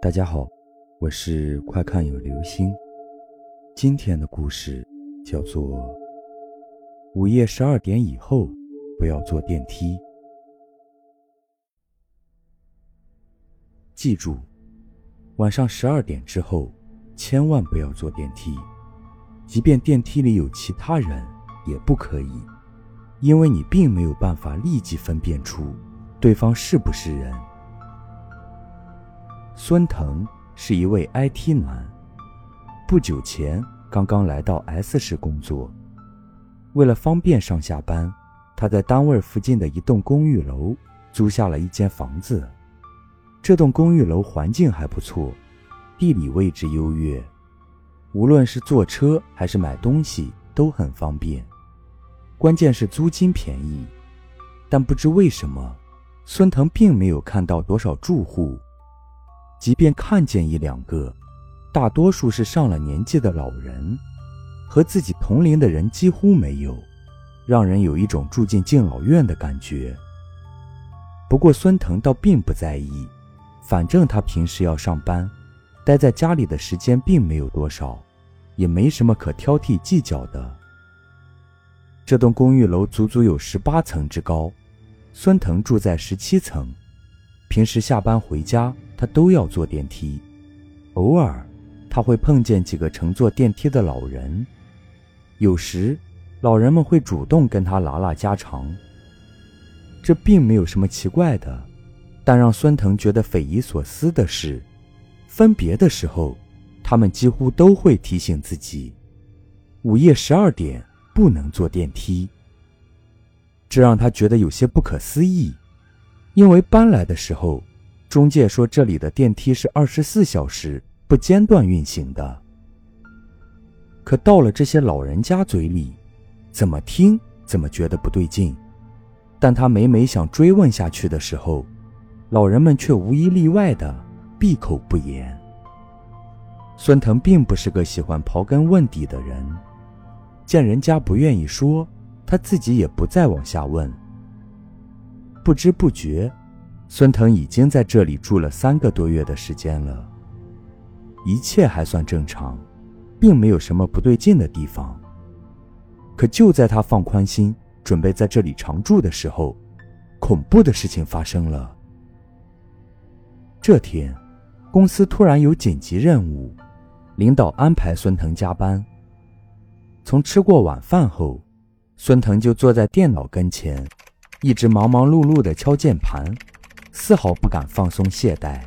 大家好，我是快看有流星。今天的故事叫做午夜十二点以后不要坐电梯。记住，晚上十二点之后千万不要坐电梯，即便电梯里有其他人也不可以，因为你并没有办法立即分辨出对方是不是人。孙腾是一位 IT 男，不久前刚刚来到 S 市工作。为了方便上下班，他在单位附近的一栋公寓楼租下了一间房子。这栋公寓楼环境还不错，地理位置优越，无论是坐车还是买东西都很方便。关键是租金便宜，但不知为什么，孙腾并没有看到多少住户。即便看见一两个，大多数是上了年纪的老人，和自己同龄的人几乎没有，让人有一种住进敬老院的感觉。不过孙腾倒并不在意，反正他平时要上班，待在家里的时间并没有多少，也没什么可挑剔计较的。这栋公寓楼足足有十八层之高，孙腾住在十七层，平时下班回家。他都要坐电梯，偶尔他会碰见几个乘坐电梯的老人，有时老人们会主动跟他拉拉家常。这并没有什么奇怪的，但让孙腾觉得匪夷所思的是，分别的时候，他们几乎都会提醒自己，午夜十二点不能坐电梯。这让他觉得有些不可思议，因为搬来的时候。中介说这里的电梯是二十四小时不间断运行的，可到了这些老人家嘴里，怎么听怎么觉得不对劲。但他每每想追问下去的时候，老人们却无一例外的闭口不言。孙腾并不是个喜欢刨根问底的人，见人家不愿意说，他自己也不再往下问。不知不觉。孙腾已经在这里住了三个多月的时间了，一切还算正常，并没有什么不对劲的地方。可就在他放宽心，准备在这里常住的时候，恐怖的事情发生了。这天，公司突然有紧急任务，领导安排孙腾加班。从吃过晚饭后，孙腾就坐在电脑跟前，一直忙忙碌碌地敲键盘。丝毫不敢放松懈怠。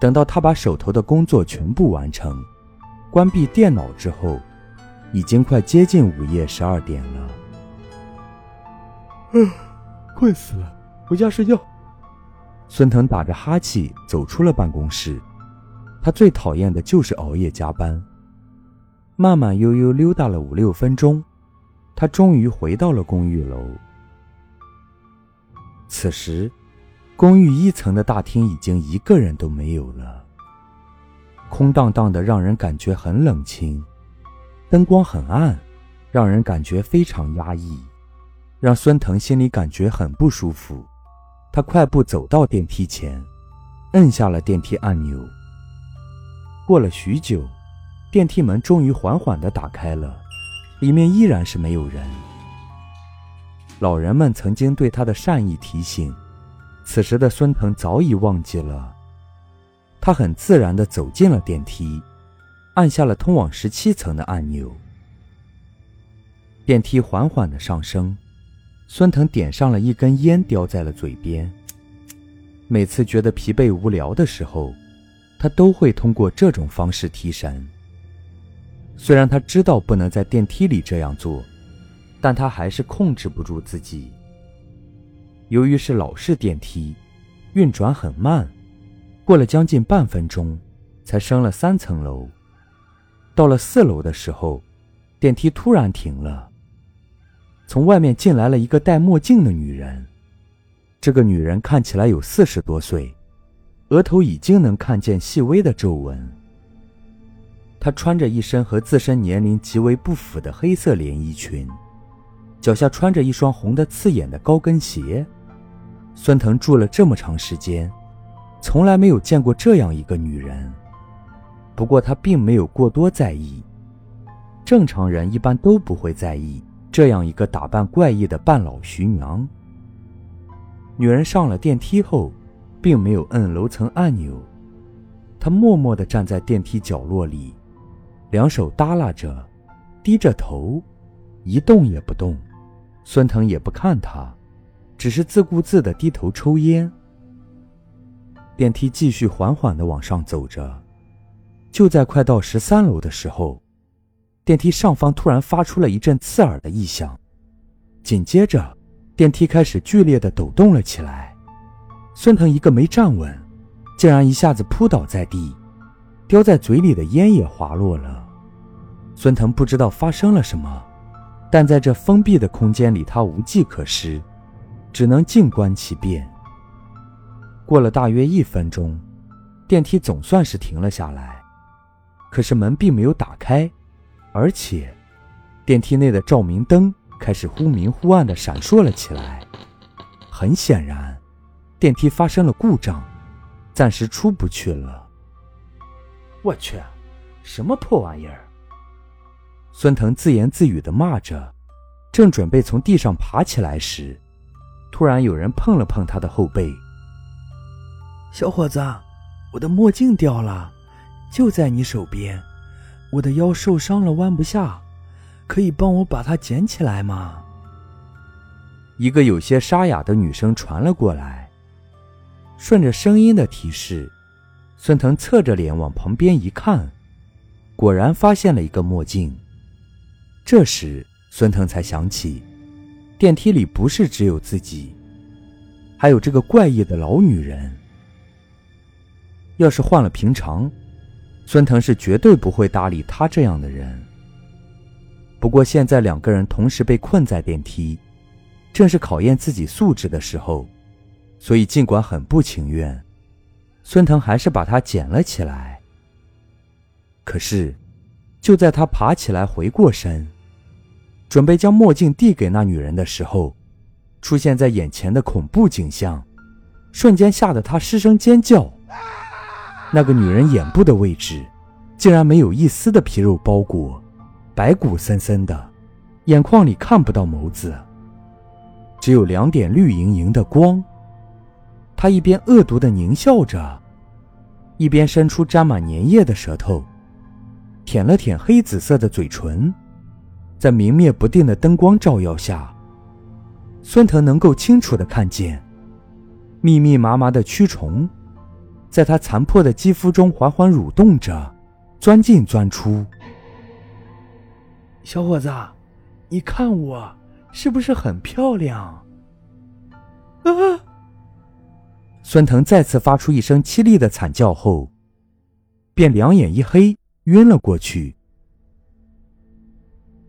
等到他把手头的工作全部完成，关闭电脑之后，已经快接近午夜十二点了。啊，困死了，回家睡觉。孙腾打着哈气走出了办公室。他最讨厌的就是熬夜加班。慢慢悠悠溜达了五六分钟，他终于回到了公寓楼。此时。公寓一层的大厅已经一个人都没有了，空荡荡的，让人感觉很冷清，灯光很暗，让人感觉非常压抑，让孙腾心里感觉很不舒服。他快步走到电梯前，摁下了电梯按钮。过了许久，电梯门终于缓缓地打开了，里面依然是没有人。老人们曾经对他的善意提醒。此时的孙腾早已忘记了，他很自然地走进了电梯，按下了通往十七层的按钮。电梯缓缓地上升，孙腾点上了一根烟，叼在了嘴边。每次觉得疲惫无聊的时候，他都会通过这种方式提神。虽然他知道不能在电梯里这样做，但他还是控制不住自己。由于是老式电梯，运转很慢，过了将近半分钟，才升了三层楼。到了四楼的时候，电梯突然停了。从外面进来了一个戴墨镜的女人。这个女人看起来有四十多岁，额头已经能看见细微的皱纹。她穿着一身和自身年龄极为不符的黑色连衣裙，脚下穿着一双红的刺眼的高跟鞋。孙腾住了这么长时间，从来没有见过这样一个女人。不过他并没有过多在意，正常人一般都不会在意这样一个打扮怪异的半老徐娘。女人上了电梯后，并没有摁楼层按钮，她默默地站在电梯角落里，两手耷拉着，低着头，一动也不动。孙腾也不看她，只是自顾自地低头抽烟。电梯继续缓缓地往上走着。就在快到十三楼的时候，电梯上方突然发出了一阵刺耳的异响，紧接着，电梯开始剧烈的抖动了起来。孙腾一个没站稳，竟然一下子扑倒在地，叼在嘴里的烟也滑落了。孙腾不知道发生了什么，但在这封闭的空间里，他无计可施，只能静观其变。过了大约一分钟，电梯总算是停了下来。可是门并没有打开，而且电梯内的照明灯开始忽明忽暗的闪烁了起来。很显然，电梯发生了故障，暂时出不去了。我去，什么破玩意儿！孙腾自言自语的骂着，正准备从地上爬起来时，突然有人碰了碰他的后背。小伙子，我的墨镜掉了。就在你手边，我的腰受伤了，弯不下，可以帮我把它捡起来吗？一个有些沙哑的女声传了过来。顺着声音的提示，孙腾侧着脸往旁边一看，果然发现了一个墨镜。这时，孙腾才想起，电梯里不是只有自己，还有这个怪异的老女人。要是换了平常，孙腾是绝对不会搭理他这样的人。不过现在两个人同时被困在电梯，正是考验自己素质的时候，所以尽管很不情愿，孙腾还是把他捡了起来。可是，就在他爬起来回过身，准备将墨镜递给那女人的时候，出现在眼前的恐怖景象，瞬间吓得他失声尖叫。那个女人眼部的位置，竟然没有一丝的皮肉包裹，白骨森森的，眼眶里看不到眸子，只有两点绿莹莹的光。她一边恶毒的狞笑着，一边伸出沾满粘液的舌头，舔了舔黑紫色的嘴唇。在明灭不定的灯光照耀下，孙腾能够清楚的看见密密麻麻的蛆虫。在他残破的肌肤中缓缓蠕动着，钻进钻出。小伙子，你看我是不是很漂亮？啊！孙腾再次发出一声凄厉的惨叫后，便两眼一黑，晕了过去。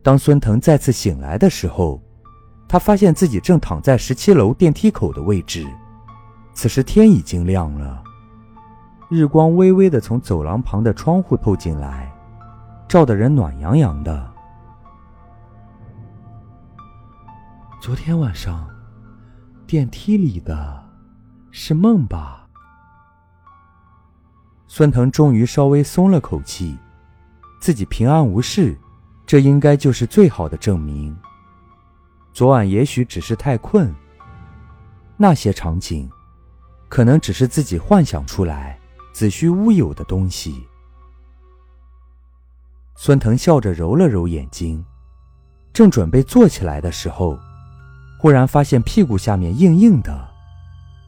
当孙腾再次醒来的时候，他发现自己正躺在十七楼电梯口的位置。此时天已经亮了。日光微微的从走廊旁的窗户透进来，照得人暖洋洋的。昨天晚上，电梯里的，是梦吧？孙腾终于稍微松了口气，自己平安无事，这应该就是最好的证明。昨晚也许只是太困，那些场景，可能只是自己幻想出来。子虚乌有的东西。孙腾笑着揉了揉眼睛，正准备坐起来的时候，忽然发现屁股下面硬硬的，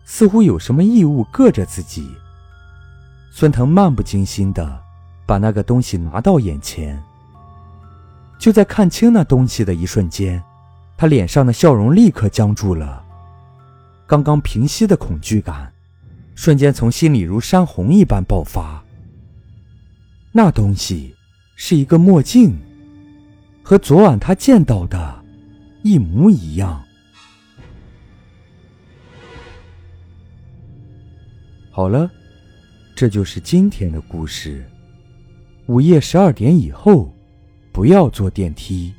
似乎有什么异物硌着自己。孙腾漫不经心的把那个东西拿到眼前。就在看清那东西的一瞬间，他脸上的笑容立刻僵住了，刚刚平息的恐惧感。瞬间从心里如山洪一般爆发。那东西是一个墨镜，和昨晚他见到的一模一样。好了，这就是今天的故事。午夜十二点以后，不要坐电梯。